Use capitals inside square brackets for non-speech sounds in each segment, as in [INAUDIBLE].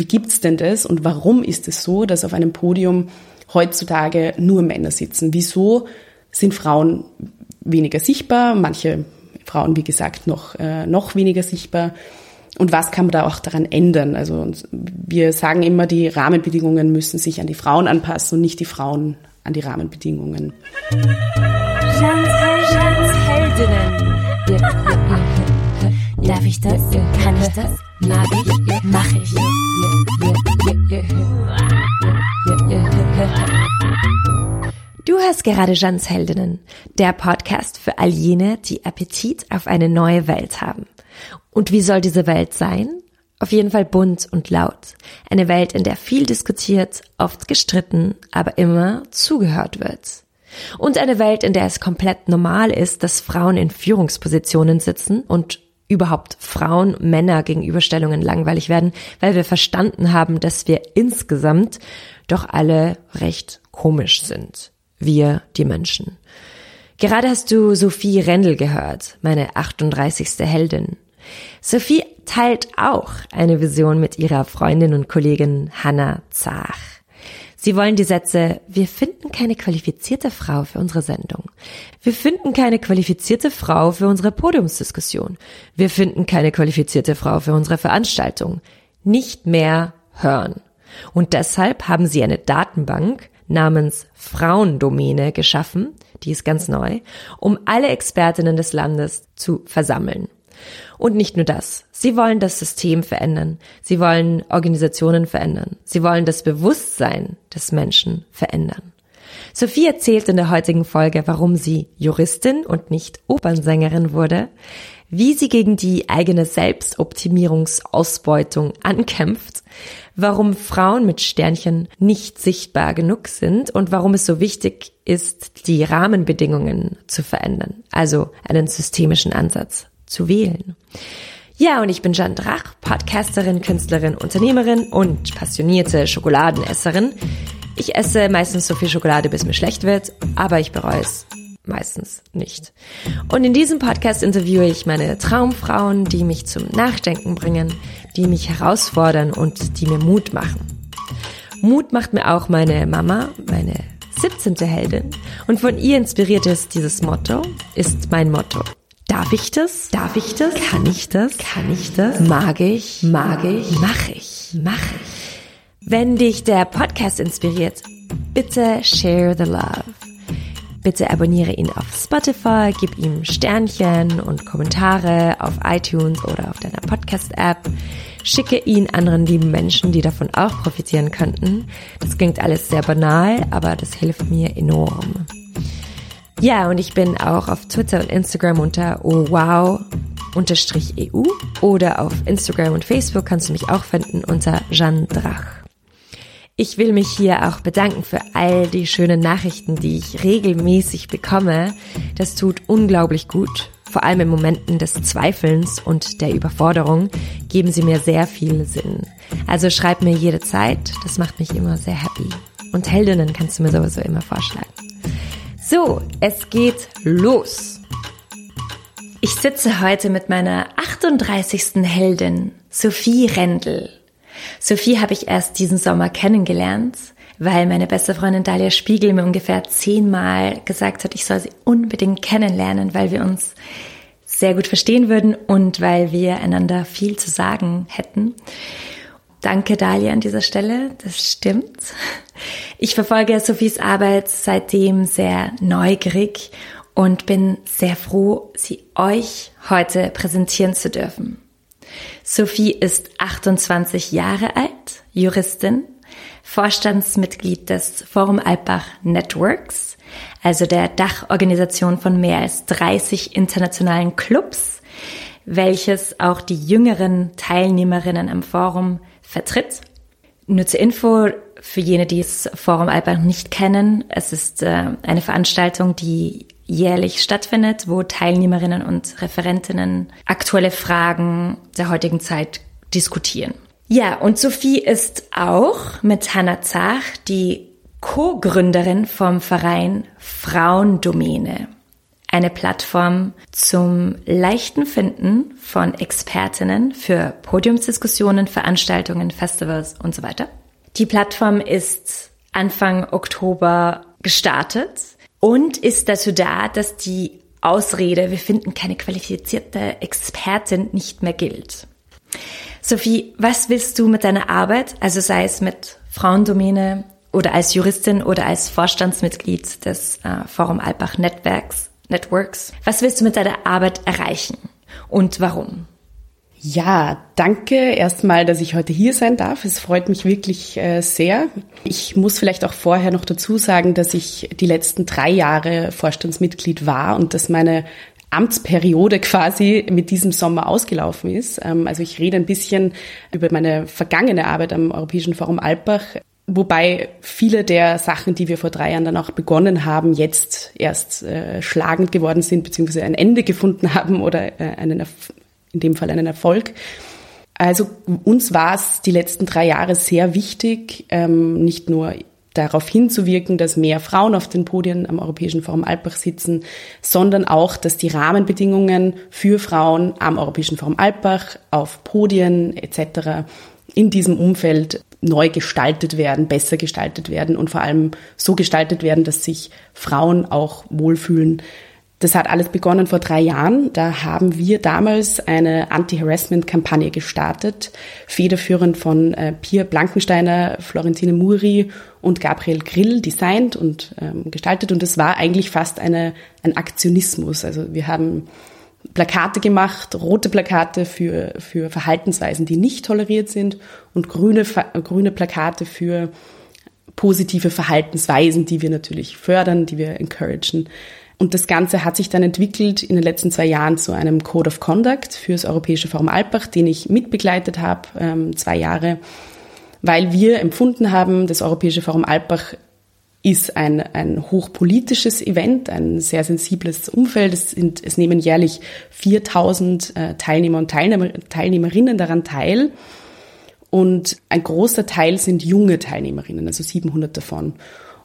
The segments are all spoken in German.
wie gibt's denn das und warum ist es so, dass auf einem Podium heutzutage nur Männer sitzen? Wieso sind Frauen weniger sichtbar? Manche Frauen, wie gesagt, noch, äh, noch weniger sichtbar. Und was kann man da auch daran ändern? Also wir sagen immer, die Rahmenbedingungen müssen sich an die Frauen anpassen und nicht die Frauen an die Rahmenbedingungen. Heldinnen. [LAUGHS] Darf ich das? Kann ich das? Mag ich? Mach ich? Du hörst gerade Jeans Heldinnen, der Podcast für all jene, die Appetit auf eine neue Welt haben. Und wie soll diese Welt sein? Auf jeden Fall bunt und laut. Eine Welt, in der viel diskutiert, oft gestritten, aber immer zugehört wird. Und eine Welt, in der es komplett normal ist, dass Frauen in Führungspositionen sitzen und überhaupt Frauen-Männer-Gegenüberstellungen langweilig werden, weil wir verstanden haben, dass wir insgesamt doch alle recht komisch sind wir die Menschen. Gerade hast du Sophie Rendel gehört, meine 38. Heldin. Sophie teilt auch eine Vision mit ihrer Freundin und Kollegin Hannah Zach. Sie wollen die Sätze, wir finden keine qualifizierte Frau für unsere Sendung. Wir finden keine qualifizierte Frau für unsere Podiumsdiskussion. Wir finden keine qualifizierte Frau für unsere Veranstaltung. Nicht mehr hören. Und deshalb haben sie eine Datenbank, namens Frauendomäne geschaffen, die ist ganz neu, um alle Expertinnen des Landes zu versammeln. Und nicht nur das. Sie wollen das System verändern. Sie wollen Organisationen verändern. Sie wollen das Bewusstsein des Menschen verändern. Sophie erzählt in der heutigen Folge, warum sie Juristin und nicht Opernsängerin wurde, wie sie gegen die eigene Selbstoptimierungsausbeutung ankämpft, warum Frauen mit Sternchen nicht sichtbar genug sind und warum es so wichtig ist, die Rahmenbedingungen zu verändern, also einen systemischen Ansatz zu wählen. Ja, und ich bin Jeanne Drach, Podcasterin, Künstlerin, Unternehmerin und passionierte Schokoladenesserin. Ich esse meistens so viel Schokolade, bis mir schlecht wird, aber ich bereue es meistens nicht. Und in diesem Podcast interviewe ich meine Traumfrauen, die mich zum Nachdenken bringen, die mich herausfordern und die mir Mut machen. Mut macht mir auch meine Mama, meine 17. Heldin. Und von ihr inspiriert ist dieses Motto, ist mein Motto. Darf ich das? Darf ich das? Kann ich das? Kann ich das? Mag ich? Mag ich? Mach ich? Mach ich? Wenn dich der Podcast inspiriert, bitte share the love. Bitte abonniere ihn auf Spotify, gib ihm Sternchen und Kommentare auf iTunes oder auf deiner Podcast-App. Schicke ihn anderen lieben Menschen, die davon auch profitieren könnten. Das klingt alles sehr banal, aber das hilft mir enorm. Ja, und ich bin auch auf Twitter und Instagram unter ohwow EU oder auf Instagram und Facebook kannst du mich auch finden unter Jeanne Drach. Ich will mich hier auch bedanken für all die schönen Nachrichten, die ich regelmäßig bekomme. Das tut unglaublich gut. Vor allem in Momenten des Zweifelns und der Überforderung geben sie mir sehr viel Sinn. Also schreib mir jede Zeit, das macht mich immer sehr happy. Und Heldinnen kannst du mir sowieso immer vorschlagen. So, es geht los. Ich sitze heute mit meiner 38. Heldin, Sophie Rendel. Sophie habe ich erst diesen Sommer kennengelernt, weil meine beste Freundin Dalia Spiegel mir ungefähr zehnmal gesagt hat, ich soll sie unbedingt kennenlernen, weil wir uns sehr gut verstehen würden und weil wir einander viel zu sagen hätten. Danke, Dalia, an dieser Stelle. Das stimmt. Ich verfolge Sophies Arbeit seitdem sehr neugierig und bin sehr froh, sie euch heute präsentieren zu dürfen. Sophie ist 28 Jahre alt, Juristin, Vorstandsmitglied des Forum Alpbach Networks, also der Dachorganisation von mehr als 30 internationalen Clubs, welches auch die jüngeren Teilnehmerinnen am Forum vertritt. Nur zur Info für jene, die das Forum Alpbach nicht kennen, es ist äh, eine Veranstaltung, die jährlich stattfindet, wo Teilnehmerinnen und Referentinnen aktuelle Fragen der heutigen Zeit diskutieren. Ja, und Sophie ist auch mit Hannah Zach die Co-Gründerin vom Verein Frauendomäne. Eine Plattform zum leichten Finden von Expertinnen für Podiumsdiskussionen, Veranstaltungen, Festivals und so weiter. Die Plattform ist Anfang Oktober gestartet und ist dazu da, dass die Ausrede, wir finden keine qualifizierte Expertin, nicht mehr gilt. Sophie, was willst du mit deiner Arbeit, also sei es mit Frauendomäne oder als Juristin oder als Vorstandsmitglied des äh, Forum Alpbach Netzwerks, Networks, was willst du mit deiner Arbeit erreichen und warum? Ja, danke erstmal, dass ich heute hier sein darf. Es freut mich wirklich äh, sehr. Ich muss vielleicht auch vorher noch dazu sagen, dass ich die letzten drei Jahre Vorstandsmitglied war und dass meine Amtsperiode [LAUGHS] quasi mit diesem Sommer ausgelaufen ist. Ähm, also ich rede ein bisschen über meine vergangene Arbeit am Europäischen Forum Alpbach, wobei viele der Sachen, die wir vor drei Jahren dann auch begonnen haben, jetzt erst äh, schlagend geworden sind, beziehungsweise ein Ende gefunden [LAUGHS] haben oder äh, einen in dem Fall einen Erfolg. Also uns war es die letzten drei Jahre sehr wichtig, ähm, nicht nur darauf hinzuwirken, dass mehr Frauen auf den Podien am Europäischen Forum Alpbach sitzen, sondern auch, dass die Rahmenbedingungen für Frauen am Europäischen Forum Alpbach auf Podien etc. in diesem Umfeld neu gestaltet werden, besser gestaltet werden und vor allem so gestaltet werden, dass sich Frauen auch wohlfühlen das hat alles begonnen vor drei Jahren. Da haben wir damals eine Anti-Harassment-Kampagne gestartet, federführend von äh, Pia Blankensteiner, Florentine Muri und Gabriel Grill designt und ähm, gestaltet. Und es war eigentlich fast eine, ein Aktionismus. Also wir haben Plakate gemacht, rote Plakate für, für Verhaltensweisen, die nicht toleriert sind und grüne, grüne Plakate für positive Verhaltensweisen, die wir natürlich fördern, die wir encouragen. Und das Ganze hat sich dann entwickelt in den letzten zwei Jahren zu einem Code of Conduct für das Europäische Forum Alpbach, den ich mitbegleitet habe, ähm, zwei Jahre, weil wir empfunden haben, das Europäische Forum Alpbach ist ein, ein hochpolitisches Event, ein sehr sensibles Umfeld. Es, sind, es nehmen jährlich 4000 äh, Teilnehmer und Teilnehmer, Teilnehmerinnen daran teil. Und ein großer Teil sind junge Teilnehmerinnen, also 700 davon.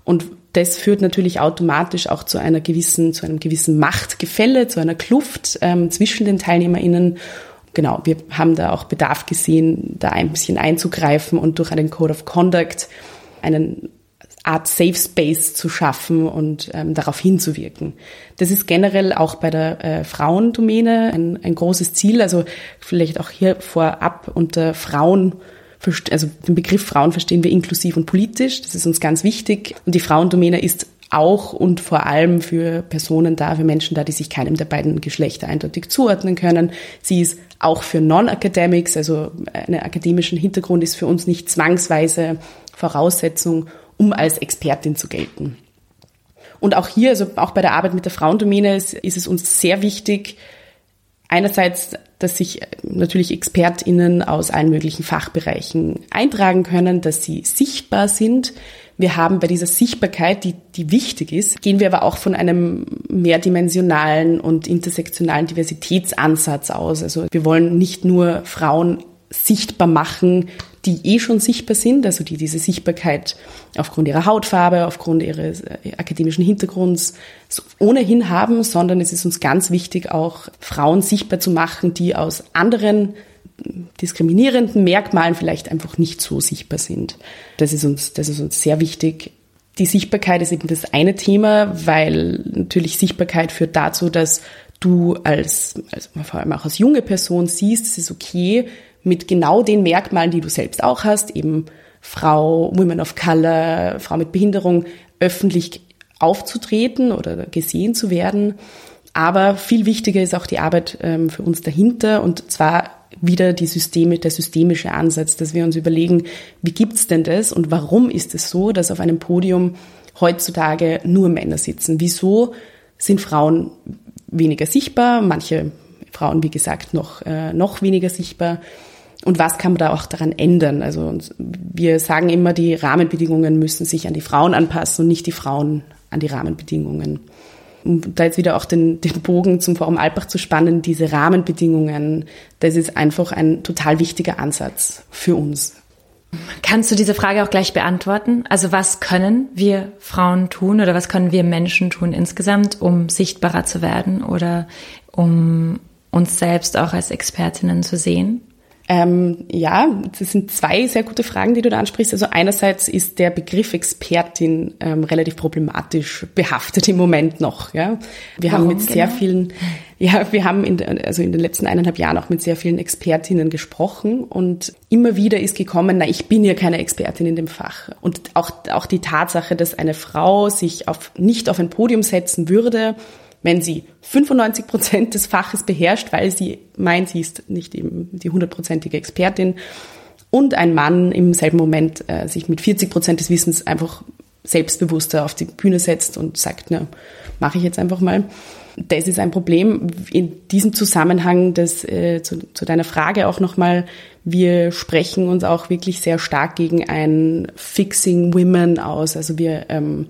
Und das führt natürlich automatisch auch zu einer gewissen, zu einem gewissen Machtgefälle, zu einer Kluft ähm, zwischen den TeilnehmerInnen. Genau, wir haben da auch Bedarf gesehen, da ein bisschen einzugreifen und durch einen Code of Conduct einen Art Safe Space zu schaffen und ähm, darauf hinzuwirken. Das ist generell auch bei der äh, Frauendomäne ein, ein großes Ziel. Also vielleicht auch hier vorab unter Frauen also den Begriff Frauen verstehen wir inklusiv und politisch. Das ist uns ganz wichtig. Und die Frauendomäne ist auch und vor allem für Personen da, für Menschen da, die sich keinem der beiden Geschlechter eindeutig zuordnen können. Sie ist auch für Non-Academics, also einen akademischen Hintergrund ist für uns nicht zwangsweise Voraussetzung, um als Expertin zu gelten. Und auch hier, also auch bei der Arbeit mit der Frauendomäne ist, ist es uns sehr wichtig, einerseits, dass sich äh, natürlich ExpertInnen aus allen möglichen Fachbereichen eintragen können, dass sie sichtbar sind. Wir haben bei dieser Sichtbarkeit, die, die wichtig ist, gehen wir aber auch von einem mehrdimensionalen und intersektionalen Diversitätsansatz aus. Also wir wollen nicht nur Frauen sichtbar machen, die eh schon sichtbar sind, also die diese Sichtbarkeit aufgrund ihrer Hautfarbe, aufgrund ihres äh, akademischen Hintergrunds ohnehin haben, sondern es ist uns ganz wichtig, auch Frauen sichtbar zu machen, die aus anderen diskriminierenden Merkmalen vielleicht einfach nicht so sichtbar sind. Das ist uns, das ist uns sehr wichtig. Die Sichtbarkeit ist eben das eine Thema, weil natürlich Sichtbarkeit führt dazu, dass du als, also vor allem auch als junge Person siehst, es ist okay, mit genau den Merkmalen, die du selbst auch hast, eben Frau, Women of Color, Frau mit Behinderung, öffentlich aufzutreten oder gesehen zu werden. Aber viel wichtiger ist auch die Arbeit ähm, für uns dahinter und zwar wieder die Systeme, der systemische Ansatz, dass wir uns überlegen, wie gibt's denn das und warum ist es so, dass auf einem Podium heutzutage nur Männer sitzen? Wieso sind Frauen weniger sichtbar? Manche Frauen, wie gesagt, noch, äh, noch weniger sichtbar. Und was kann man da auch daran ändern? Also wir sagen immer, die Rahmenbedingungen müssen sich an die Frauen anpassen und nicht die Frauen an die Rahmenbedingungen. Um da jetzt wieder auch den, den Bogen zum Forum Alpbach zu spannen, diese Rahmenbedingungen, das ist einfach ein total wichtiger Ansatz für uns. Kannst du diese Frage auch gleich beantworten? Also was können wir Frauen tun oder was können wir Menschen tun insgesamt, um sichtbarer zu werden oder um uns selbst auch als Expertinnen zu sehen? Ähm, ja, das sind zwei sehr gute Fragen, die du da ansprichst. Also einerseits ist der Begriff Expertin ähm, relativ problematisch behaftet im Moment noch. Ja, wir Warum haben mit sehr genau? vielen, ja, wir haben in, also in den letzten eineinhalb Jahren auch mit sehr vielen Expertinnen gesprochen und immer wieder ist gekommen, na, ich bin ja keine Expertin in dem Fach. Und auch auch die Tatsache, dass eine Frau sich auf nicht auf ein Podium setzen würde wenn sie 95 Prozent des Faches beherrscht, weil sie meint, sie ist nicht eben die hundertprozentige Expertin, und ein Mann im selben Moment äh, sich mit 40 Prozent des Wissens einfach selbstbewusster auf die Bühne setzt und sagt, na, mache ich jetzt einfach mal. Das ist ein Problem. In diesem Zusammenhang, das, äh, zu, zu deiner Frage auch nochmal, wir sprechen uns auch wirklich sehr stark gegen ein Fixing Women aus. Also wir ähm,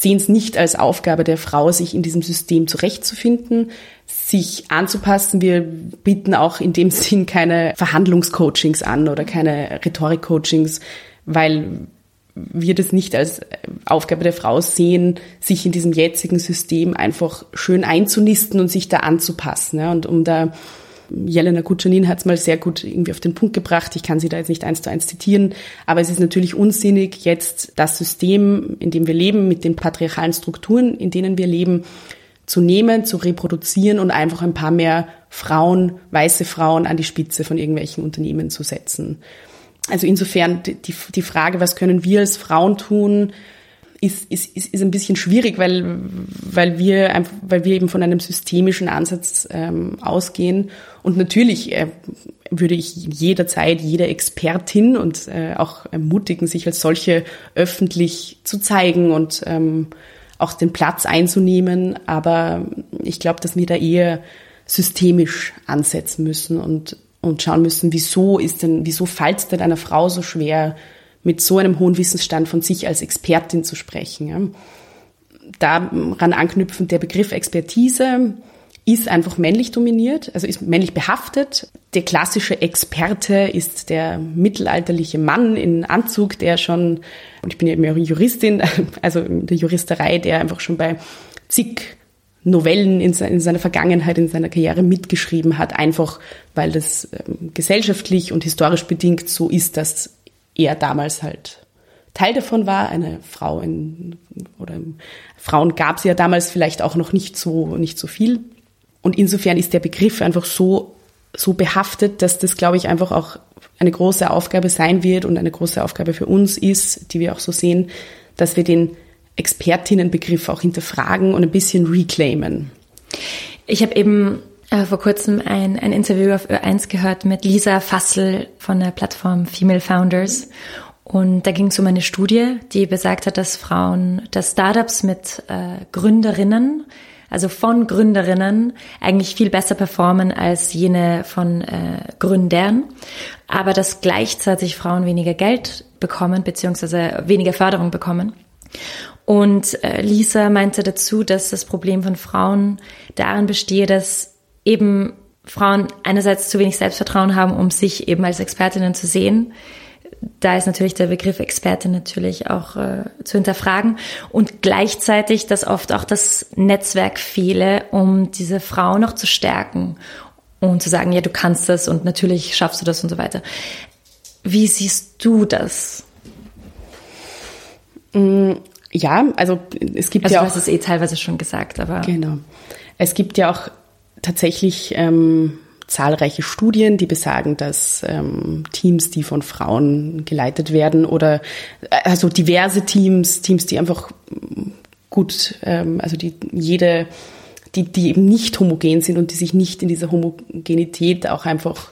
sehen es nicht als Aufgabe der Frau, sich in diesem System zurechtzufinden, sich anzupassen. Wir bieten auch in dem [LAUGHS] Sinn keine Verhandlungscoachings an oder keine Rhetorikcoachings, weil wir das nicht als Aufgabe der Frau sehen, sich in diesem jetzigen System einfach schön einzunisten und sich da anzupassen. Ja, und um da Jelena Kutschenin hat es mal sehr gut irgendwie auf den Punkt gebracht. Ich kann sie da jetzt nicht eins zu eins zitieren, aber es ist natürlich unsinnig, jetzt das System, in dem wir leben, mit den patriarchalen Strukturen, in denen wir leben, zu nehmen, zu reproduzieren und einfach ein paar mehr Frauen, weiße Frauen an die Spitze von irgendwelchen Unternehmen zu setzen. Also insofern die, die Frage, was können wir als Frauen tun, ist, ist, ist, ist ein bisschen schwierig, weil, weil, wir, weil wir eben von einem systemischen Ansatz ähm, ausgehen. Und natürlich äh, würde ich jederzeit jede Expertin und äh, auch ermutigen, sich als solche öffentlich zu zeigen und ähm, auch den Platz einzunehmen. Aber ich glaube, dass wir da eher systemisch ansetzen müssen und, und schauen müssen, wieso ist denn, wieso fällt es denn einer Frau so schwer, mit so einem hohen Wissensstand von sich als Expertin zu sprechen. Daran anknüpfend der Begriff Expertise ist einfach männlich dominiert, also ist männlich behaftet. Der klassische Experte ist der mittelalterliche Mann in Anzug, der schon, und ich bin ja eben Juristin, [LAUGHS] also in der Juristerei, der einfach schon bei zig Novellen in, seiner Vergangenheit, in seiner Karriere mitgeschrieben hat, einfach weil das ähm, gesellschaftlich und historisch bedingt so ist, dass er damals halt Teil davon war. Eine Frau in, oder Frauen gab es ja damals vielleicht auch noch nicht so, nicht so viel. Und insofern ist der Begriff einfach so, so behaftet, dass das, glaube ich, einfach auch eine große Aufgabe sein wird und eine große Aufgabe für uns ist, die wir auch so sehen, dass wir den Expertinnenbegriff auch hinterfragen und ein bisschen reclaimen. Ich habe eben äh, vor kurzem ein, ein Interview auf Ö1 gehört mit Lisa Fassel von der Plattform Female Founders. Und da ging es um eine Studie, die besagt hat, dass Frauen, dass Startups mit äh, Gründerinnen, also von Gründerinnen, eigentlich viel besser performen als jene von äh, Gründern, aber dass gleichzeitig Frauen weniger Geld bekommen, beziehungsweise weniger Förderung bekommen. Und äh, Lisa meinte dazu, dass das Problem von Frauen darin bestehe, dass eben Frauen einerseits zu wenig Selbstvertrauen haben, um sich eben als Expertinnen zu sehen. Da ist natürlich der Begriff Expertin natürlich auch äh, zu hinterfragen und gleichzeitig, dass oft auch das Netzwerk fehle, um diese Frau noch zu stärken und zu sagen, ja, du kannst das und natürlich schaffst du das und so weiter. Wie siehst du das? Mm, ja, also es gibt also ja auch. Du hast es eh teilweise schon gesagt, aber. Genau. Es gibt ja auch tatsächlich ähm, zahlreiche Studien, die besagen, dass ähm, Teams, die von Frauen geleitet werden oder äh, also diverse Teams, Teams, die einfach gut, ähm, also die jede, die, die eben nicht homogen sind und die sich nicht in dieser Homogenität auch einfach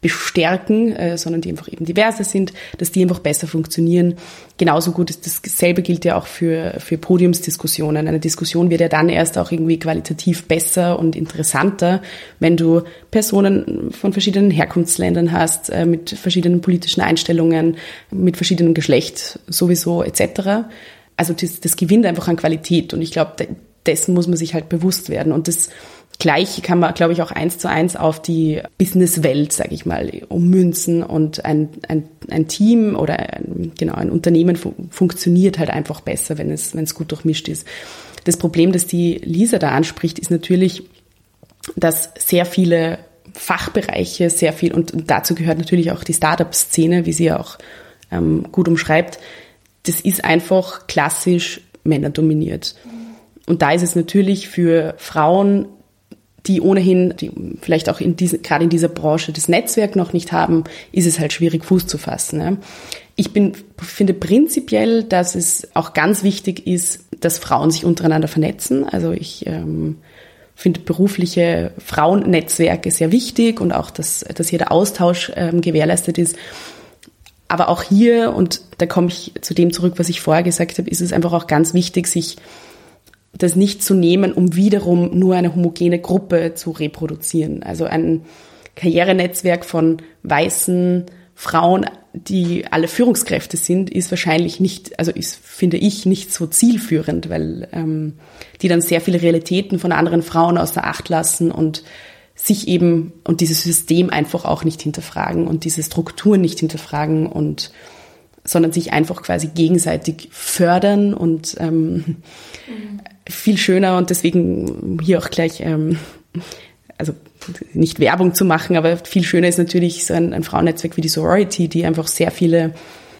bestärken, äh, sondern die einfach eben diverser sind, dass die einfach besser funktionieren. Genauso gut ist dasselbe gilt ja auch für, für Podiumsdiskussionen. Eine Diskussion wird ja dann erst auch irgendwie qualitativ besser und interessanter, wenn du Personen von verschiedenen Herkunftsländern hast, äh, mit verschiedenen politischen Einstellungen, mit verschiedenem Geschlecht sowieso etc. Also das, das gewinnt einfach an Qualität und ich glaube, dessen muss man sich halt bewusst werden und das Gleich kann man, glaube ich, auch eins zu eins auf die Businesswelt, sage ich mal, ummünzen und ein, ein, ein Team oder ein, genau ein Unternehmen fu funktioniert halt einfach besser, wenn es, wenn es gut durchmischt ist. Das Problem, das die Lisa da anspricht, ist natürlich, dass sehr viele Fachbereiche, sehr viel, und dazu gehört natürlich auch die Startup-Szene, wie sie ja auch ähm, gut umschreibt, das ist einfach klassisch männerdominiert. Und da ist es natürlich für Frauen die ohnehin, die vielleicht auch in diese, gerade in dieser Branche das Netzwerk noch nicht haben, ist es halt schwierig, Fuß zu fassen. Ne? Ich bin, finde prinzipiell, dass es auch ganz wichtig ist, dass Frauen sich untereinander vernetzen. Also ich ähm, finde berufliche Frauennetzwerke sehr wichtig und auch, dass, dass hier der Austausch ähm, gewährleistet ist. Aber auch hier, und da komme ich zu dem zurück, was ich vorher gesagt habe, ist es einfach auch ganz wichtig, sich das nicht zu nehmen, um wiederum nur eine homogene Gruppe zu reproduzieren. Also ein Karrierenetzwerk von weißen Frauen, die alle Führungskräfte sind, ist wahrscheinlich nicht, also ist, finde ich, nicht so zielführend, weil ähm, die dann sehr viele Realitäten von anderen Frauen außer Acht lassen und sich eben und dieses System einfach auch nicht hinterfragen und diese Strukturen nicht hinterfragen und sondern sich einfach quasi gegenseitig fördern und ähm, mhm viel schöner und deswegen hier auch gleich, ähm, also nicht Werbung zu machen, aber viel schöner ist natürlich so ein, ein Frauennetzwerk wie die Sorority, die einfach sehr viele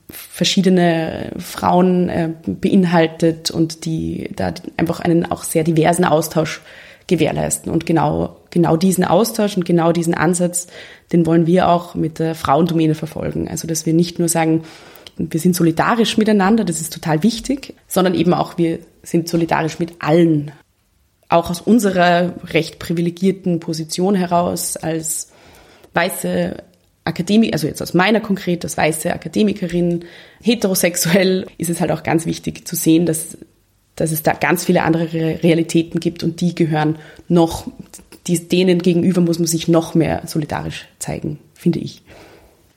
verschiedene Frauen äh, beinhaltet und die da einfach einen auch sehr diversen Austausch gewährleisten. Und genau, genau diesen Austausch und genau diesen Ansatz, den wollen wir auch mit der Frauendomäne verfolgen. Also, dass wir nicht nur sagen, wir sind solidarisch miteinander, das ist total wichtig, sondern eben auch wir sind solidarisch mit allen. Auch aus unserer recht privilegierten Position heraus als weiße Akademik, also jetzt aus meiner konkret, als weiße Akademikerin, heterosexuell, ist es halt auch ganz wichtig zu sehen, dass, dass es da ganz viele andere Realitäten gibt und die gehören noch, die, denen gegenüber muss man sich noch mehr solidarisch zeigen, finde ich.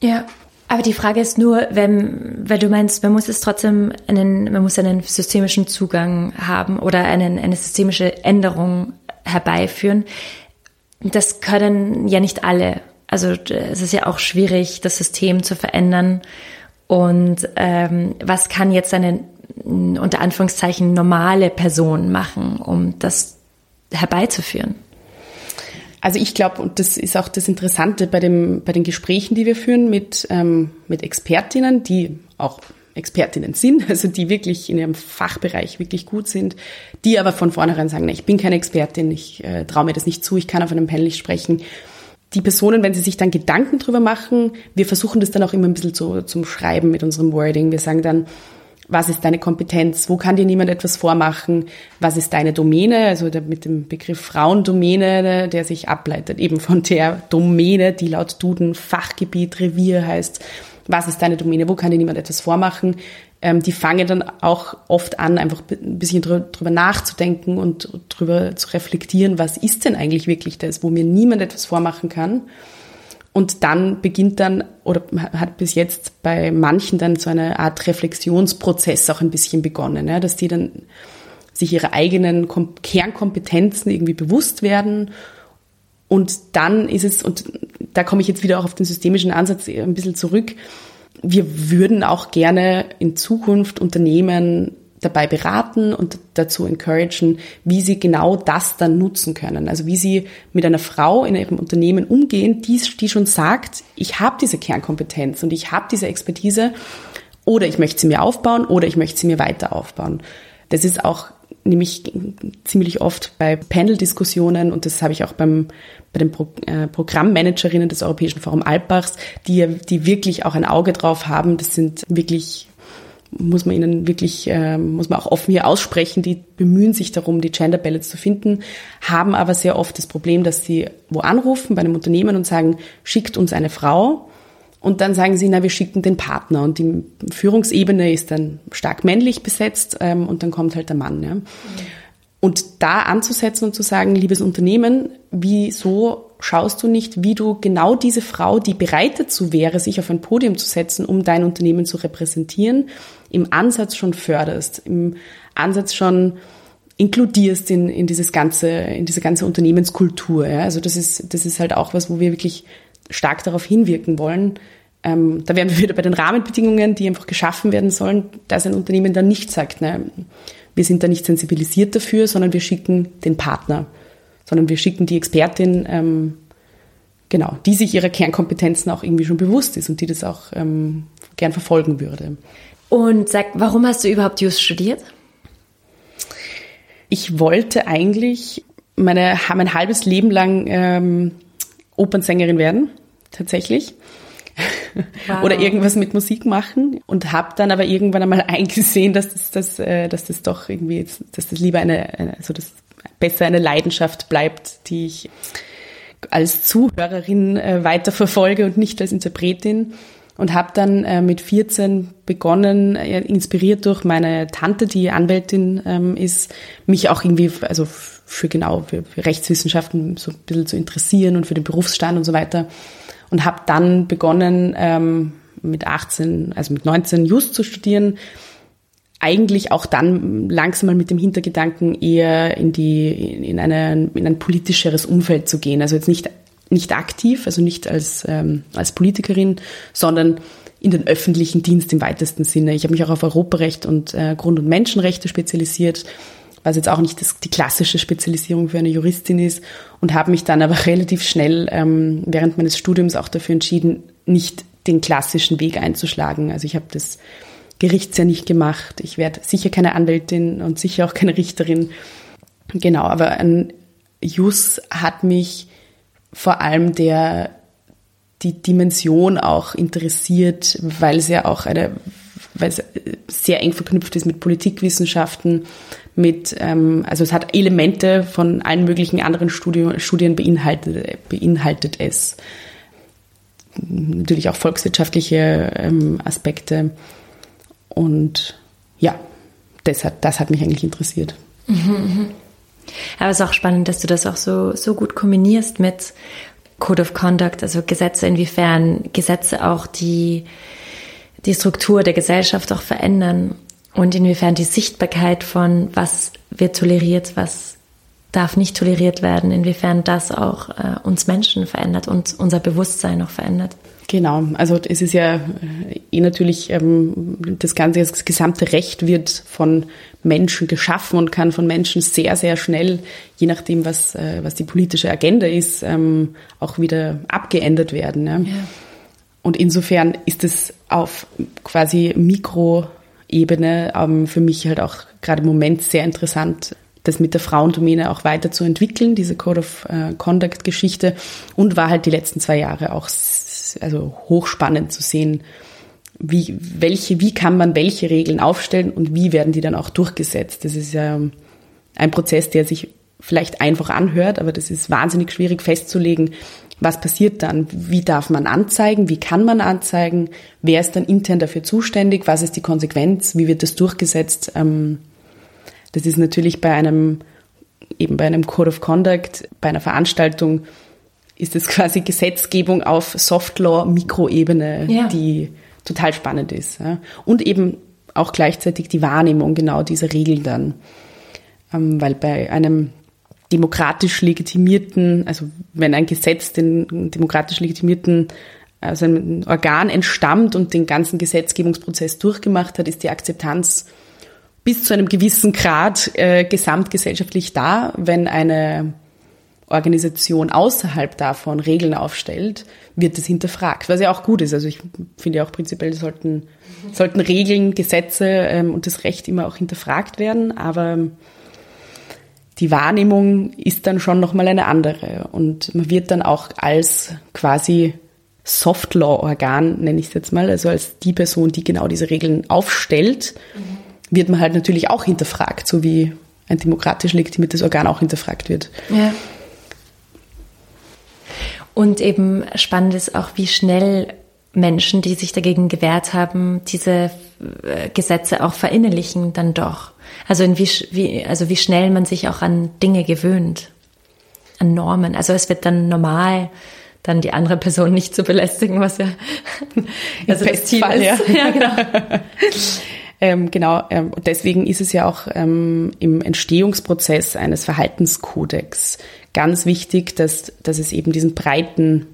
Ja, aber die Frage ist nur, wenn, weil du meinst, man muss es trotzdem einen, man muss einen systemischen Zugang haben oder einen, eine systemische Änderung herbeiführen. Das können ja nicht alle. Also es ist ja auch schwierig, das System zu verändern. Und ähm, was kann jetzt eine unter Anführungszeichen normale Person machen, um das herbeizuführen? Also ich glaube, und das ist auch das Interessante bei, dem, bei den Gesprächen, die wir führen mit, ähm, mit Expertinnen, die auch Expertinnen sind, [LAUGHS] also die wirklich in ihrem Fachbereich wirklich gut sind, die aber von vornherein sagen, ich bin keine Expertin, ich äh, traue mir das nicht zu, ich kann auf einem Panel nicht sprechen. Die Personen, wenn sie sich dann Gedanken drüber machen, wir versuchen das dann auch immer ein bisschen zu, zum Schreiben mit unserem Wording. Wir sagen dann, was ist deine Kompetenz, wo kann dir niemand etwas vormachen, was ist deine Domäne, also mit dem Begriff Frauendomäne, der sich ableitet eben von der Domäne, die laut Duden Fachgebiet, Revier heißt, was ist deine Domäne, wo kann dir niemand etwas vormachen. Ähm, die fangen dann auch oft an, einfach ein bisschen drüber nachzudenken und drüber zu reflektieren, was ist denn eigentlich wirklich das, wo mir niemand etwas vormachen kann. Und dann beginnt dann, oder hat bis jetzt bei manchen dann so eine Art Reflexionsprozess auch ein bisschen begonnen, ja, dass die dann sich ihre eigenen Kernkompetenzen irgendwie bewusst werden. Und dann ist es, und da komme ich jetzt wieder auch auf den systemischen Ansatz ein bisschen zurück, wir würden auch gerne in Zukunft Unternehmen dabei beraten und dazu encouragen, wie sie genau das dann nutzen können. Also wie sie mit einer Frau in ihrem Unternehmen umgehen, die, die schon sagt, ich habe diese Kernkompetenz und ich habe diese Expertise oder ich möchte sie mir aufbauen oder ich möchte sie mir weiter aufbauen. Das ist auch nämlich ziemlich oft bei Panel-Diskussionen und das habe ich auch beim, bei den Pro, äh, Programmmanagerinnen des Europäischen Forum Alpbachs, die, die wirklich auch ein Auge drauf haben. Das sind wirklich muss man ihnen wirklich, äh, muss man auch offen hier aussprechen, die bemühen sich darum, die Gender Balance zu finden, haben aber sehr oft das Problem, dass sie wo anrufen bei einem Unternehmen und sagen, schickt uns eine Frau. Und dann sagen sie, na, wir schicken den Partner. Und die Führungsebene ist dann stark männlich besetzt ähm, und dann kommt halt der Mann. Ja. Mhm. Und da anzusetzen und zu sagen, liebes Unternehmen, wieso schaust du nicht, wie du genau diese Frau, die bereit dazu wäre, sich auf ein Podium zu setzen, um dein Unternehmen zu repräsentieren, im Ansatz schon förderst, im Ansatz schon inkludierst in, in dieses ganze, in diese ganze Unternehmenskultur. Ja? Also das ist, das ist halt auch was, wo wir wirklich stark darauf hinwirken wollen. Ähm, da wären wir wieder bei den Rahmenbedingungen, die einfach geschaffen werden sollen, dass ein Unternehmen dann nicht sagt, ne, wir sind da nicht sensibilisiert dafür, sondern wir schicken den Partner, sondern wir schicken die Expertin, ähm, genau, die sich ihrer Kernkompetenzen auch irgendwie schon bewusst ist und die das auch ähm, gern verfolgen würde. Und sag, warum hast du überhaupt Just studiert? Ich wollte eigentlich meine, mein halbes Leben lang ähm, Opernsängerin werden, tatsächlich. Wow. Oder irgendwas mit Musik machen und habe dann aber irgendwann einmal [LAUGHS] eingesehen, dass das, das, äh, dass das doch irgendwie, dass das lieber eine, also das besser eine Leidenschaft bleibt, die ich als Zuhörerin äh, weiterverfolge und nicht als Interpretin und habe dann äh, mit 14 begonnen, äh, inspiriert durch meine Tante, die Anwältin ähm, ist, mich auch irgendwie, also für genau für, für Rechtswissenschaften so ein bisschen zu interessieren und für den Berufsstand und so weiter. Und habe dann begonnen, ähm, mit 18, also mit 19 Just zu studieren. Eigentlich auch dann langsam mal mit dem Hintergedanken eher in die, in, eine, in ein politischeres Umfeld zu gehen. Also jetzt nicht nicht aktiv, also nicht als, ähm, als Politikerin, sondern in den öffentlichen Dienst im weitesten Sinne. Ich habe mich auch auf Europarecht und äh, Grund- und Menschenrechte spezialisiert, was jetzt auch nicht das, die klassische Spezialisierung für eine Juristin ist und habe mich dann aber [LAUGHS] relativ schnell ähm, während meines Studiums auch dafür entschieden, nicht den klassischen Weg einzuschlagen. Also ich habe das Gerichtsjahr nicht gemacht. Ich werde sicher keine Anwältin und sicher auch keine Richterin. Genau, aber ein Jus hat mich vor allem der, die Dimension auch interessiert, weil es ja auch eine, weil es sehr eng verknüpft ist mit Politikwissenschaften, mit, ähm, also es hat Elemente von allen möglichen anderen Studien, Studien beinhaltet, beinhaltet es. Natürlich auch volkswirtschaftliche ähm, Aspekte. Und ja, das hat, das hat mich eigentlich interessiert. Mhm, mhm. Aber es ist auch spannend, dass du das auch so, so gut kombinierst mit Code of Conduct, also Gesetze, inwiefern Gesetze auch die, die Struktur der Gesellschaft auch verändern und inwiefern die Sichtbarkeit von was wird toleriert, was darf nicht toleriert werden, inwiefern das auch äh, uns Menschen verändert und unser Bewusstsein auch verändert. Genau, also es ist ja äh, eh natürlich, ähm, das ganze, das gesamte Recht wird von Menschen geschaffen und kann von Menschen sehr, sehr schnell, je nachdem, was, äh, was die politische Agenda ist, ähm, auch wieder abgeändert werden. Ja. ja. Und insofern ist es auf quasi Mikroebene ähm, für mich halt auch gerade im Moment sehr interessant, das mit der Frauendomäne auch weiterzuentwickeln, diese Code of äh, Conduct Geschichte und war halt die letzten zwei Jahre auch also hochspannend zu sehen, wie, welche, wie kann man welche Regeln aufstellen und wie werden die dann auch durchgesetzt. Das ist ja ein Prozess, der sich vielleicht einfach anhört, aber das ist wahnsinnig schwierig festzulegen, was passiert dann? Wie darf man anzeigen? Wie kann man anzeigen? Wer ist dann intern dafür zuständig? Was ist die Konsequenz? Wie wird das durchgesetzt? Ähm, das ist natürlich bei einem, eben bei einem Code of Conduct, bei einer Veranstaltung ist es [LAUGHS] quasi Gesetzgebung auf Softlaw-Mikroebene, ja. die total spannend ist. Ja. Und eben auch gleichzeitig die Wahrnehmung genau dieser Regeln dann. Ähm, weil bei einem demokratisch legitimierten, also wenn ein Gesetz den demokratisch legitimierten also ein Organ entstammt und den ganzen Gesetzgebungsprozess durchgemacht hat, ist die Akzeptanz bis zu einem gewissen Grad äh, gesamtgesellschaftlich da. Wenn eine Organisation außerhalb davon Regeln aufstellt, wird das hinterfragt, was ja auch gut ist. Also ich finde ja auch prinzipiell sollten, sollten Regeln, Gesetze ähm, und das Recht immer auch hinterfragt werden, aber die Wahrnehmung ist dann schon nochmal eine andere und man wird dann auch als quasi Soft-Law-Organ, nenne ich es jetzt mal, also als die Person, die genau diese Regeln aufstellt, mhm. Wird man halt natürlich auch hinterfragt, so wie ein demokratisch legitimiertes Organ auch hinterfragt wird. Ja. Und eben spannend ist auch, wie schnell Menschen, die sich dagegen gewehrt haben, diese äh, Gesetze auch verinnerlichen dann doch. Also in wie, wie, also wie schnell man sich auch an Dinge gewöhnt, an Normen. Also es wird dann normal, dann die andere Person nicht zu belästigen, was ja [LAUGHS] also das Ziel ist. Ja. [LAUGHS] ja, genau. [LAUGHS] Ähm, genau, ähm, deswegen ist es ja auch ähm, im Entstehungsprozess eines Verhaltenskodex ganz wichtig, dass, dass es eben diesen breiten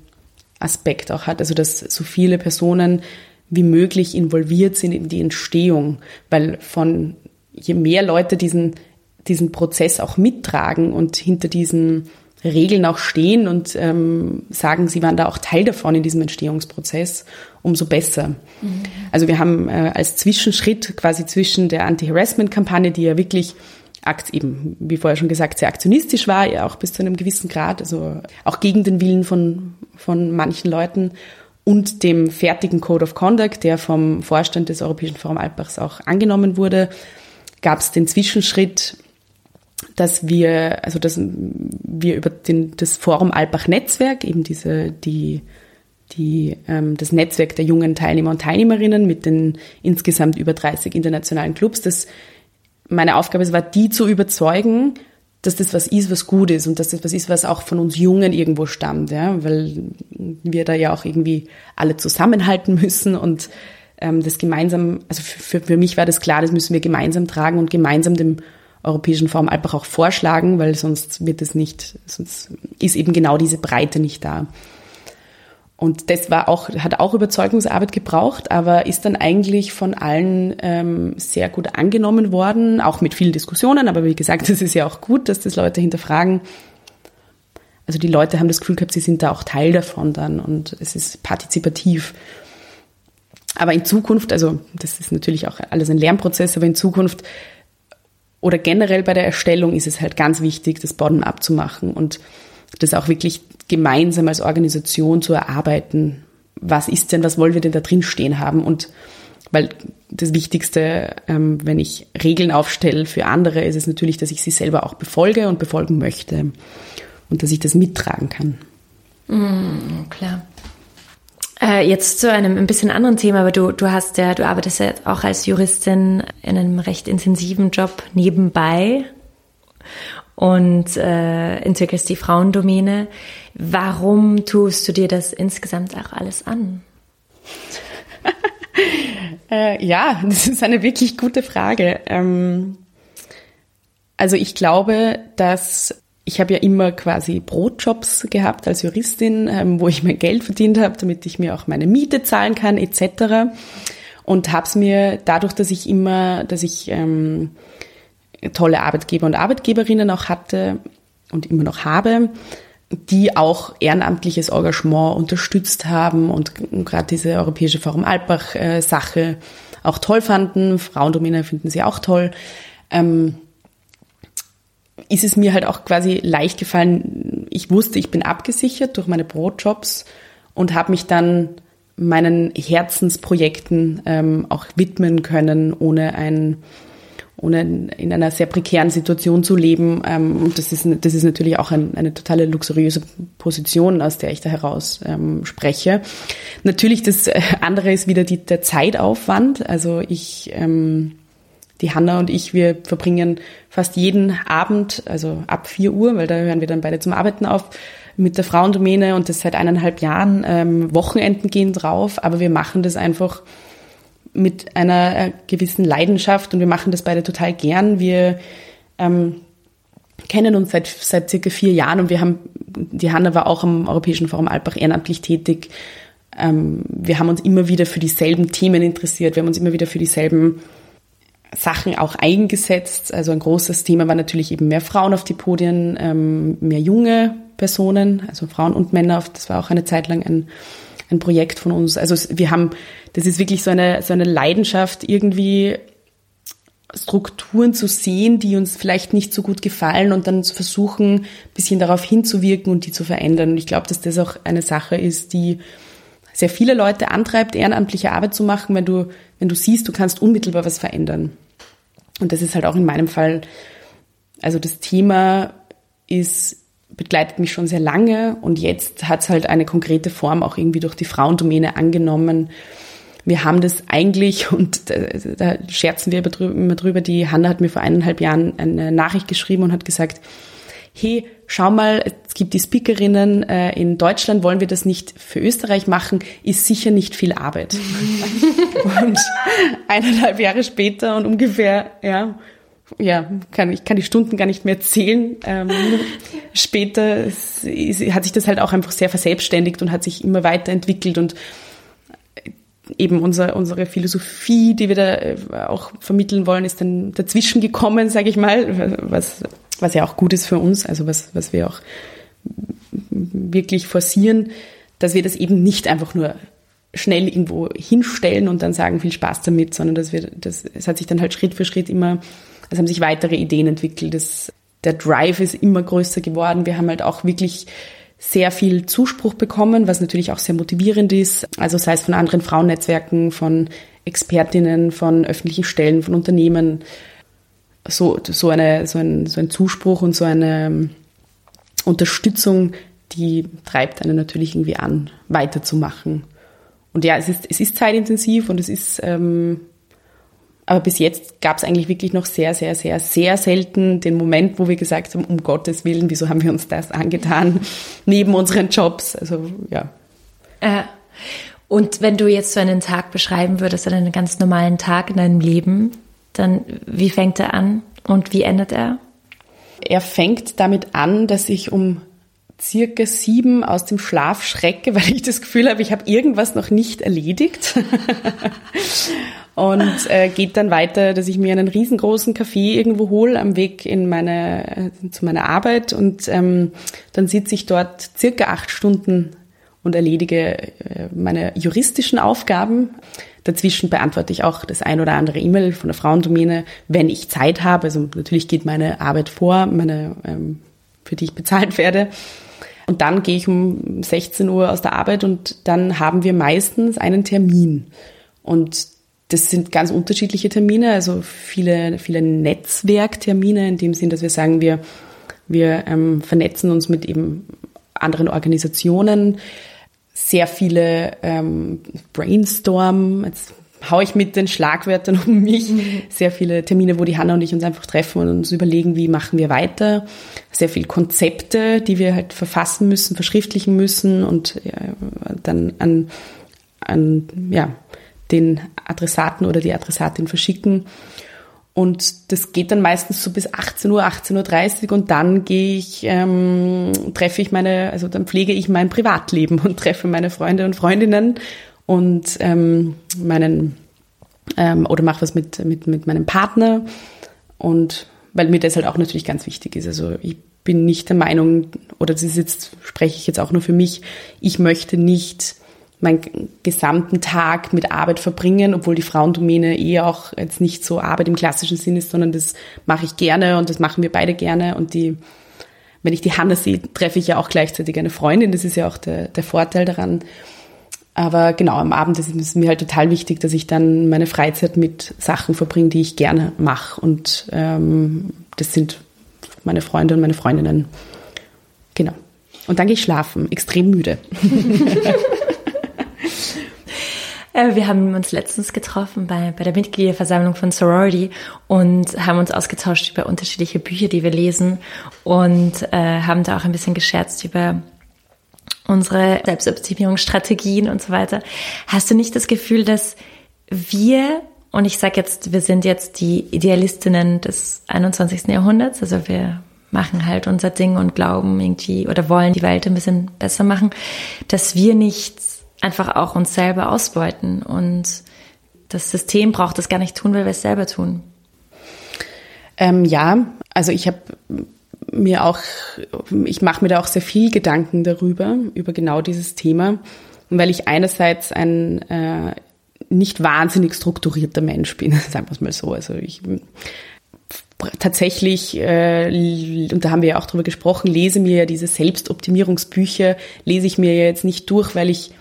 Aspekt auch hat, also dass so viele Personen wie möglich involviert sind in die Entstehung, weil von je mehr Leute diesen, diesen Prozess auch mittragen und hinter diesen Regeln auch stehen und ähm, sagen, sie waren da auch Teil davon in diesem Entstehungsprozess, umso besser. Mhm. Also wir haben äh, als Zwischenschritt quasi zwischen der Anti-Harassment-Kampagne, die ja wirklich eben, wie vorher schon gesagt, sehr aktionistisch war, ja auch bis zu einem gewissen Grad, also auch gegen den Willen von, von manchen Leuten und dem fertigen Code of Conduct, der vom Vorstand des Europäischen Forum Alpbachs auch angenommen wurde, gab es den Zwischenschritt, dass wir, also dass wir über den, das Forum Alpbach-Netzwerk, eben diese, die, die, ähm, das Netzwerk der jungen Teilnehmer und Teilnehmerinnen mit den insgesamt über 30 internationalen Clubs, das meine Aufgabe war, die zu überzeugen, dass das was ist, was gut ist und dass das was ist, was auch von uns Jungen irgendwo stammt, ja, weil wir da ja auch irgendwie alle zusammenhalten müssen und ähm, das gemeinsam, also für, für mich war das klar, das müssen wir gemeinsam tragen und gemeinsam dem Europäischen Forum einfach auch vorschlagen, weil sonst wird es nicht, sonst ist eben genau diese Breite nicht da. Und das war auch, hat auch Überzeugungsarbeit gebraucht, aber ist dann eigentlich von allen ähm, sehr gut angenommen worden, auch mit vielen Diskussionen. Aber wie gesagt, [LAUGHS] es ist ja auch gut, dass das Leute hinterfragen. Also die Leute haben das Gefühl gehabt, sie sind da auch Teil davon dann und es ist partizipativ. Aber in Zukunft, also das ist natürlich auch alles ein Lernprozess, aber in Zukunft oder generell bei der Erstellung ist es halt ganz wichtig, das Bottom-up zu machen und das auch wirklich gemeinsam als Organisation zu erarbeiten. Was ist denn, was wollen wir denn da drin stehen haben? Und weil das Wichtigste, ähm, wenn ich Regeln aufstelle für andere, ist es natürlich, dass ich sie selber auch befolge und befolgen möchte und dass ich das mittragen kann. Mm, klar. Äh, jetzt zu einem ein bisschen anderen Thema, aber du, du hast ja, du arbeitest ja auch als Juristin in einem recht intensiven Job nebenbei und äh, entwickelst die Frauendomäne. Warum tust du dir das insgesamt auch alles an? [LAUGHS] äh, ja, das ist eine wirklich gute Frage. Ähm, also ich glaube, dass ich habe ja immer quasi Brotjobs gehabt als Juristin, ähm, wo ich mein Geld verdient habe, damit ich mir auch meine Miete zahlen kann etc. Und habe es mir dadurch, dass ich immer, dass ich ähm, tolle Arbeitgeber und Arbeitgeberinnen auch hatte und immer noch habe, die auch ehrenamtliches Engagement unterstützt haben und gerade diese Europäische Forum Alpbach-Sache äh, auch toll fanden. Frauendomäne finden sie auch toll. Ähm, ist es mir halt auch quasi leicht gefallen. Ich wusste, ich bin abgesichert durch meine Brotjobs und habe mich dann meinen Herzensprojekten ähm, auch widmen können, ohne ein ohne in einer sehr prekären Situation zu leben. Ähm, und das ist, das ist natürlich auch ein, eine totale luxuriöse Position, aus der ich da heraus ähm, spreche. Natürlich, das äh, andere ist wieder die, der Zeitaufwand. Also ich, ähm, die Hanna und ich, wir verbringen fast jeden Abend, also ab vier Uhr, weil da hören wir dann beide zum Arbeiten auf, mit der Frauendomäne und das seit eineinhalb Jahren. Ähm, Wochenenden gehen drauf, aber wir machen das einfach mit einer äh, gewissen Leidenschaft und wir machen das beide total gern. Wir ähm, kennen uns seit, seit circa vier Jahren und wir haben, die Hanna war auch am Europäischen Forum Alpbach ehrenamtlich tätig. Ähm, wir haben uns immer wieder für dieselben Themen interessiert, wir haben uns immer wieder für dieselben Sachen auch eingesetzt. Also ein großes Thema war natürlich eben mehr Frauen auf die Podien, ähm, mehr junge Personen, also Frauen und Männer. Das war auch eine Zeit lang ein ein Projekt von uns. Also wir haben, das ist wirklich so eine, so eine Leidenschaft, irgendwie Strukturen zu sehen, die uns vielleicht nicht so gut gefallen und dann zu versuchen, ein bisschen darauf hinzuwirken und die zu verändern. Und ich glaube, dass das auch eine Sache ist, die sehr viele Leute antreibt, ehrenamtliche Arbeit zu machen, wenn du, wenn du siehst, du kannst unmittelbar was verändern. Und das ist halt auch in meinem Fall, also das Thema ist begleitet mich schon sehr lange und jetzt hat es halt eine konkrete Form auch irgendwie durch die Frauendomäne angenommen. Wir haben das eigentlich, [LAUGHS] und da, scherzen wir immer drüber, die Hanna hat mir vor eineinhalb Jahren eine Nachricht geschrieben und hat gesagt, hey, schau mal, es gibt die Speakerinnen, äh, in Deutschland wollen wir das nicht für Österreich machen, ist sicher nicht viel Arbeit. [LAUGHS] und eineinhalb Jahre später und ungefähr, ja, ja, kann, ich kann die Stunden gar nicht mehr zählen. Ähm, [LAUGHS] später ist, ist, hat sich das halt auch einfach sehr verselbstständigt und hat sich immer weiterentwickelt und eben unser, unsere Philosophie, die wir da äh, auch vermitteln wollen, ist dann dazwischen gekommen, sage ich mal, was, was ja auch gut ist für uns, also was, was wir auch wirklich forcieren, dass wir das eben nicht einfach nur schnell irgendwo hinstellen und dann sagen, viel Spaß damit, sondern dass wir, das, es hat sich dann halt Schritt für Schritt immer, es haben sich weitere Ideen entwickelt. Das, der Drive ist immer größer geworden. Wir haben halt auch wirklich sehr viel Zuspruch bekommen, was natürlich auch sehr motivierend ist. Also sei es von anderen Frauennetzwerken, von Expertinnen, von öffentlichen Stellen, von Unternehmen. So, so, eine, so, ein, so ein Zuspruch und so eine Unterstützung, die treibt einen natürlich irgendwie an, weiterzumachen. Und ja, es ist, es ist zeitintensiv und es ist, ähm, aber bis jetzt gab es eigentlich wirklich noch sehr, sehr, sehr, sehr selten den Moment, wo wir gesagt haben, um Gottes Willen, wieso haben wir uns das angetan, [LAUGHS] neben unseren Jobs. Also ja. Äh, und wenn du jetzt so einen Tag beschreiben würdest, einen ganz normalen Tag in deinem Leben, dann wie fängt er an und wie endet er? Er fängt damit an, dass ich um circa sieben aus dem Schlaf schrecke, [LAUGHS] weil ich das Gefühl habe, ich habe irgendwas noch nicht erledigt. [LAUGHS] und äh, geht dann weiter, dass ich mir einen riesengroßen Kaffee irgendwo hole am Weg in meine, äh, zu meiner Arbeit und ähm, dann sitze ich dort circa acht Stunden und erledige äh, meine juristischen Aufgaben. Dazwischen beantworte ich auch das ein oder andere E-Mail von der Frauendomäne, wenn ich Zeit habe. Also natürlich geht meine Arbeit vor, meine, ähm, für die ich bezahlt werde. Und dann gehe ich um 16 Uhr aus der Arbeit und dann haben wir meistens einen Termin. Und das sind ganz unterschiedliche Termine, also viele, viele Netzwerktermine in dem Sinn, dass wir sagen, wir, wir ähm, vernetzen uns mit eben anderen Organisationen, sehr viele ähm, Brainstorm, jetzt haue ich mit den Schlagwörtern um mich. Mhm. Sehr viele Termine, wo die Hanna und ich uns einfach treffen und uns überlegen, wie machen wir weiter. Sehr viele Konzepte, die wir halt verfassen müssen, verschriftlichen müssen und ja, dann an, an ja, den Adressaten oder die Adressatin verschicken. Und das geht dann meistens so bis 18 Uhr, 18.30 Uhr und dann gehe ich, ähm, treffe ich meine, also dann pflege ich mein Privatleben [LAUGHS] und treffe meine Freunde und Freundinnen und ähm, meinen ähm, oder mache was mit, mit, mit meinem Partner und weil mir das halt auch natürlich ganz wichtig ist. Also ich bin nicht der Meinung, oder das ist jetzt, spreche ich jetzt auch nur für mich, ich möchte nicht meinen gesamten Tag mit Arbeit verbringen, obwohl die Frauendomäne eh auch jetzt nicht so Arbeit im klassischen Sinn ist, sondern das mache ich gerne und das machen wir beide gerne und die, wenn ich die Hanna sehe, treffe ich ja auch gleichzeitig eine Freundin, das ist ja auch der, der Vorteil daran. Aber genau, am Abend ist es mir halt total wichtig, dass ich dann meine Freizeit mit Sachen verbringe, die ich gerne mache. Und ähm, das sind meine Freunde und meine Freundinnen. Genau. Und dann gehe ich schlafen, extrem müde. [LAUGHS] Äh, wir haben uns letztens getroffen bei, bei der Mitgliederversammlung von Sorority und haben uns ausgetauscht über unterschiedliche Bücher, die wir lesen und äh, haben da auch ein bisschen gescherzt über unsere Selbstoptimierungsstrategien und so weiter. Hast du nicht das Gefühl, dass wir, und ich sage jetzt, wir sind jetzt die Idealistinnen des 21. Jahrhunderts, also wir machen halt unser Ding und glauben irgendwie oder wollen die Welt ein bisschen besser machen, dass wir nicht einfach auch uns selber ausbeuten und das System braucht das gar nicht tun, weil wir es selber tun. Ähm, ja, also ich habe mir auch, ich mache mir da auch sehr viel Gedanken darüber, über genau dieses Thema, weil ich einerseits ein äh, nicht wahnsinnig strukturierter Mensch bin, [LAUGHS] sagen wir es mal so. Also ich tatsächlich, äh, und da haben wir ja auch drüber gesprochen, lese mir ja diese Selbstoptimierungsbücher, lese ich mir ja jetzt nicht durch, weil ich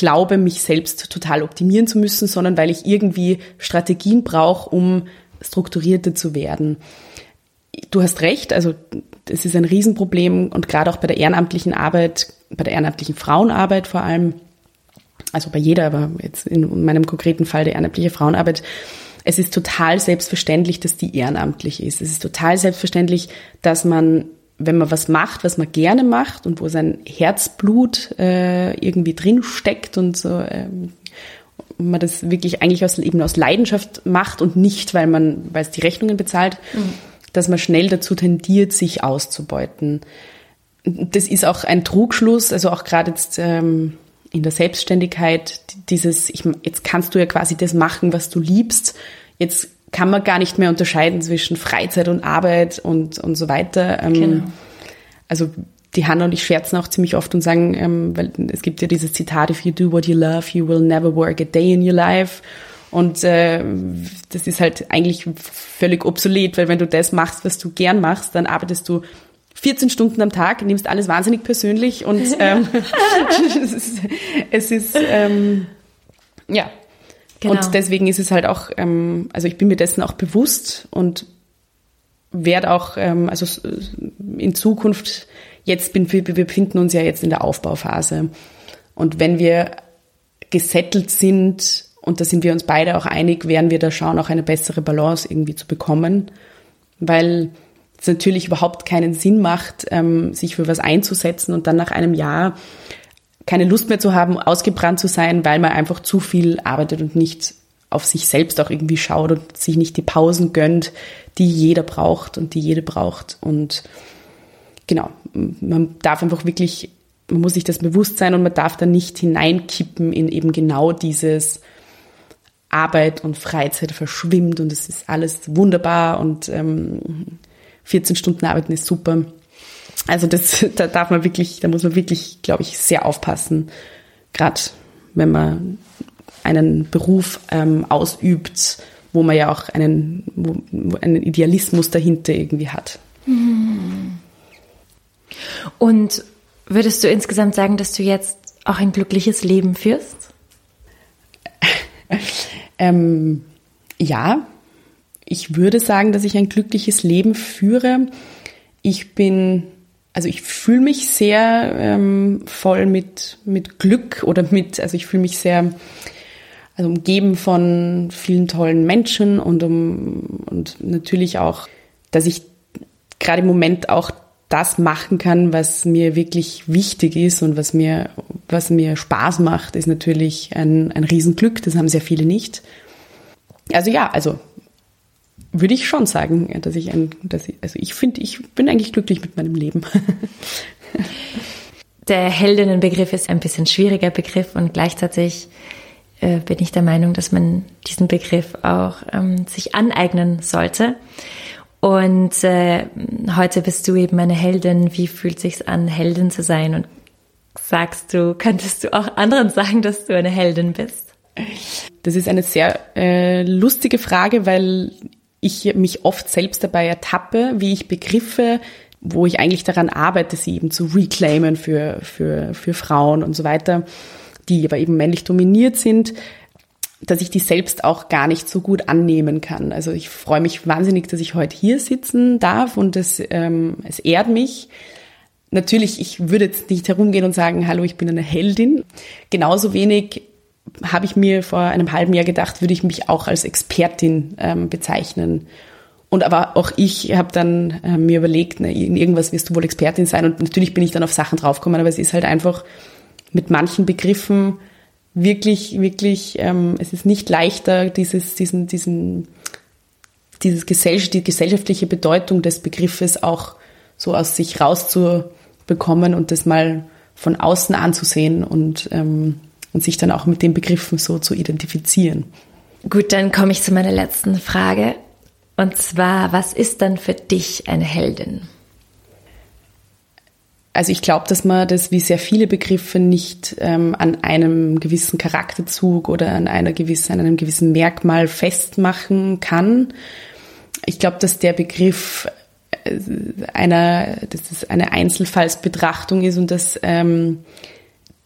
glaube, mich selbst total optimieren zu müssen, sondern weil ich irgendwie Strategien brauche, um strukturierter zu werden du hast recht, also es ist ein Riesenproblem und gerade auch bei der ehrenamtlichen Arbeit, bei der ehrenamtlichen Frauenarbeit vor allem, also bei jeder, aber jetzt in meinem konkreten Fall der ehrenamtliche Frauenarbeit, es ist total selbstverständlich, dass die ehrenamtlich ist. Es ist total selbstverständlich, dass man wenn man was macht, was man gerne macht und wo sein Herzblut äh, irgendwie drin steckt und so, ähm, man das wirklich eigentlich aus, eben aus Leidenschaft macht und nicht, weil man, weil es die Rechnungen bezahlt, mhm. dass man schnell dazu tendiert, sich auszubeuten. Das ist auch ein Trugschluss, also auch gerade jetzt ähm, in der Selbstständigkeit, dieses, ich, jetzt kannst du ja quasi das machen, was du liebst. Jetzt kann man gar nicht mehr unterscheiden zwischen Freizeit und Arbeit und, und so weiter. Ähm, genau. Also die Hanna und ich scherzen auch ziemlich oft und sagen, ähm, weil es gibt ja dieses Zitat, if you do what you love, you will never work a day in your life. Und äh, das ist halt eigentlich völlig obsolet, weil wenn du das machst, was du gern machst, dann arbeitest du 14 Stunden am Tag, nimmst alles wahnsinnig persönlich und [LAUGHS] ähm, es [LAUGHS] ist, es ist ähm, ja, Genau. Und deswegen ist es halt auch, ähm, also ich bin mir dessen auch bewusst und werde auch, ähm, also in Zukunft, jetzt bin wir, befinden uns ja jetzt in der Aufbauphase. Und wenn wir gesettelt sind, und da sind wir uns beide auch einig, werden wir da schauen, auch eine bessere Balance irgendwie zu bekommen, weil es natürlich überhaupt keinen Sinn macht, ähm, sich für was einzusetzen und dann nach einem Jahr keine Lust mehr zu haben, ausgebrannt zu sein, weil man einfach zu viel arbeitet und nicht auf sich selbst auch irgendwie schaut und sich nicht die Pausen gönnt, die jeder braucht und die jede braucht. Und genau, man darf einfach wirklich, man muss sich das bewusst sein und man darf da nicht hineinkippen in eben genau dieses Arbeit und Freizeit verschwimmt und es ist alles wunderbar und ähm, 14 Stunden arbeiten ist super. Also das, [LAUGHS] da darf man wirklich, da muss man wirklich, glaube ich, sehr aufpassen, gerade wenn man einen Beruf ähm, ausübt, wo man ja auch einen, wo, einen Idealismus dahinter irgendwie hat. Und würdest du insgesamt sagen, dass du jetzt auch ein glückliches Leben führst? [LAUGHS] ähm, ja, ich würde sagen, dass ich ein glückliches Leben führe. Ich bin also ich fühle mich sehr ähm, voll mit, mit Glück oder mit, also ich fühle mich sehr also umgeben von vielen tollen Menschen und, um, und natürlich auch, dass ich gerade im Moment auch das machen kann, was mir wirklich wichtig ist und was mir, was mir Spaß macht, ist natürlich ein, ein Riesenglück. Das haben sehr viele nicht. Also ja, also würde ich schon sagen, dass ich ein, dass ich, also ich finde, ich bin eigentlich glücklich mit meinem Leben. [LAUGHS] Der Heldinnenbegriff ist ein bisschen schwieriger Begriff und gleichzeitig äh, bin ich der Meinung, dass man diesen Begriff auch ähm, sich aneignen sollte. Und äh, heute bist du eben eine Heldin. Wie fühlt sich's an, Heldin zu sein? Und sagst du, könntest du auch anderen sagen, dass du eine Heldin bist? Das ist eine sehr äh, lustige Frage, weil ich mich oft selbst dabei ertappe, wie ich Begriffe, wo ich eigentlich daran arbeite, sie eben zu reclaimen für, für, für Frauen und so weiter, die aber eben männlich dominiert sind, dass ich die selbst auch gar nicht so gut annehmen kann. Also ich freue mich wahnsinnig, dass ich heute hier sitzen darf und es, ähm, es ehrt mich. Natürlich, ich würde jetzt nicht herumgehen und sagen, hallo, ich bin eine Heldin. Genauso wenig habe ich mir vor einem halben Jahr gedacht, würde ich mich auch als Expertin ähm, bezeichnen. Und aber auch ich habe dann äh, mir überlegt, ne, in irgendwas wirst du wohl Expertin sein. Und natürlich bin ich dann auf Sachen draufgekommen, aber es ist halt einfach mit manchen Begriffen wirklich, wirklich, ähm, es ist nicht leichter, dieses, diesen, diesen, dieses Gesell die gesellschaftliche Bedeutung des Begriffes auch so aus sich rauszubekommen und das mal von außen anzusehen und ähm, und sich dann auch mit den Begriffen so zu identifizieren. Gut, dann komme ich zu meiner letzten Frage. Und zwar, was ist dann für dich eine Heldin? Also ich glaube, dass man das wie sehr viele Begriffe nicht ähm, an einem gewissen Charakterzug oder an einer gewissen, an einem gewissen Merkmal festmachen kann. Ich glaube, dass der Begriff äh, einer, dass es eine Einzelfallsbetrachtung ist und dass ähm,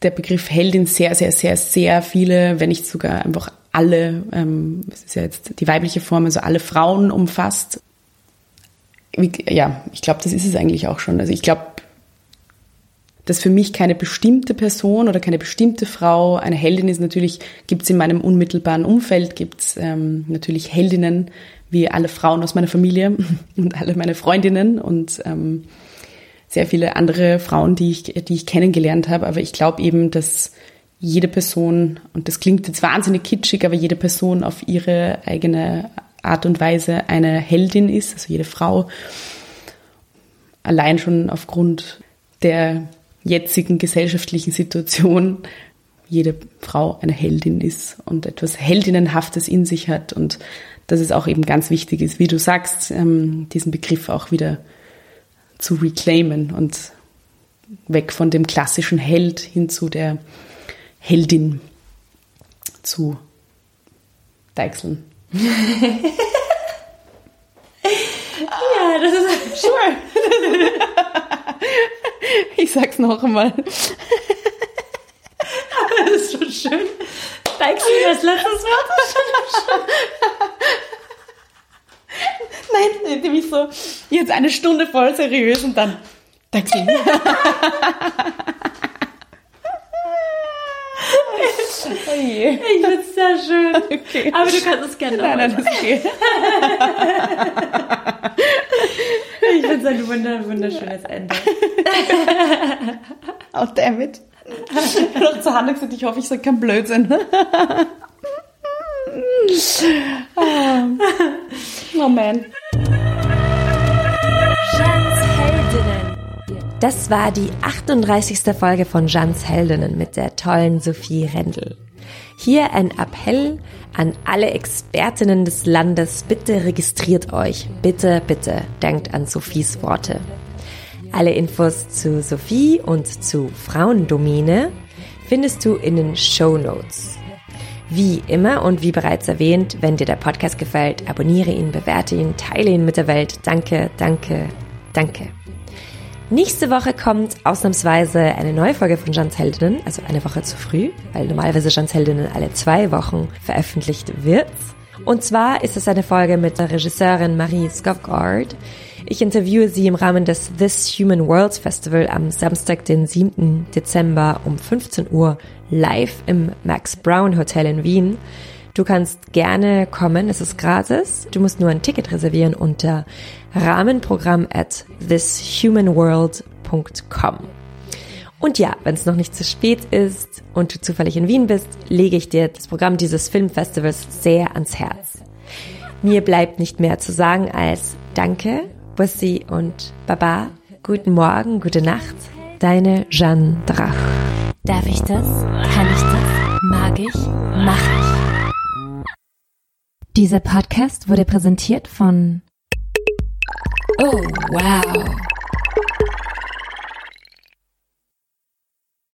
der Begriff Heldin sehr, sehr, sehr, sehr viele, wenn nicht sogar einfach alle, ähm, es ist ja jetzt die weibliche Form, also alle Frauen umfasst. Ja, ich glaube, das ist es eigentlich auch schon. Also ich glaube, dass für mich keine bestimmte Person oder keine bestimmte Frau eine Heldin ist. Natürlich gibt es in meinem unmittelbaren Umfeld gibt's ähm, natürlich Heldinnen wie alle Frauen aus meiner Familie [LAUGHS] und alle meine Freundinnen und ähm, sehr viele andere Frauen, die ich, die ich kennengelernt habe. Aber ich glaube eben, dass jede Person, und das klingt jetzt wahnsinnig kitschig, aber jede Person auf ihre eigene Art und Weise eine Heldin ist, also jede Frau, allein schon aufgrund der jetzigen gesellschaftlichen Situation jede Frau eine Heldin ist und etwas Heldinnenhaftes in sich hat und dass es auch eben ganz wichtig ist, wie du sagst, ähm, diesen Begriff auch wieder zu reclaimen und weg von dem klassischen Held hin zu der Heldin zu deichseln. [LAUGHS] ja, das ist sure. ich sag's noch einmal. [LAUGHS] das ist schon schön. Deichseln das letztes Wort. [LAUGHS] Nein, nämlich so, jetzt eine Stunde voll seriös und dann Deichseln. Oh je. Ich finde es sehr schön. Okay. Aber du kannst es gerne Nein, nein, das okay. ich finde es ein wunder, wunderschönes Ende. Oh, damn it. Ich habe noch zu Hannah gesagt, ich hoffe, ich sage kein Blödsinn. Oh man. Das war die 38. Folge von Jans Heldinnen mit der tollen Sophie Rendel. Hier ein Appell an alle Expertinnen des Landes. Bitte registriert euch. Bitte, bitte denkt an Sophies Worte. Alle Infos zu Sophie und zu Frauendomine findest du in den Show Notes. Wie immer und wie bereits erwähnt, wenn dir der Podcast gefällt, abonniere ihn, bewerte ihn, teile ihn mit der Welt. Danke, danke, danke. Nächste Woche kommt ausnahmsweise eine neue Folge von Jans Heldinnen, also eine Woche zu früh, weil normalerweise Jans Heldinnen alle zwei Wochen veröffentlicht wird. Und zwar ist es eine Folge mit der Regisseurin Marie Skogard. Ich interviewe sie im Rahmen des This Human Worlds Festival am Samstag, den 7. Dezember um 15 Uhr live im Max Brown Hotel in Wien. Du kannst gerne kommen, es ist gratis. Du musst nur ein Ticket reservieren unter Rahmenprogramm at thishumanworld.com. Und ja, wenn es noch nicht zu spät ist und du zufällig in Wien bist, lege ich dir das Programm dieses Filmfestivals sehr ans Herz. Mir bleibt nicht mehr zu sagen als Danke, Bussi und Baba. Guten Morgen, gute Nacht. Deine Jeanne Drach. Darf ich das? Kann ich das? Mag ich? Mach ich. Dieser Podcast wurde präsentiert von Oh, wow.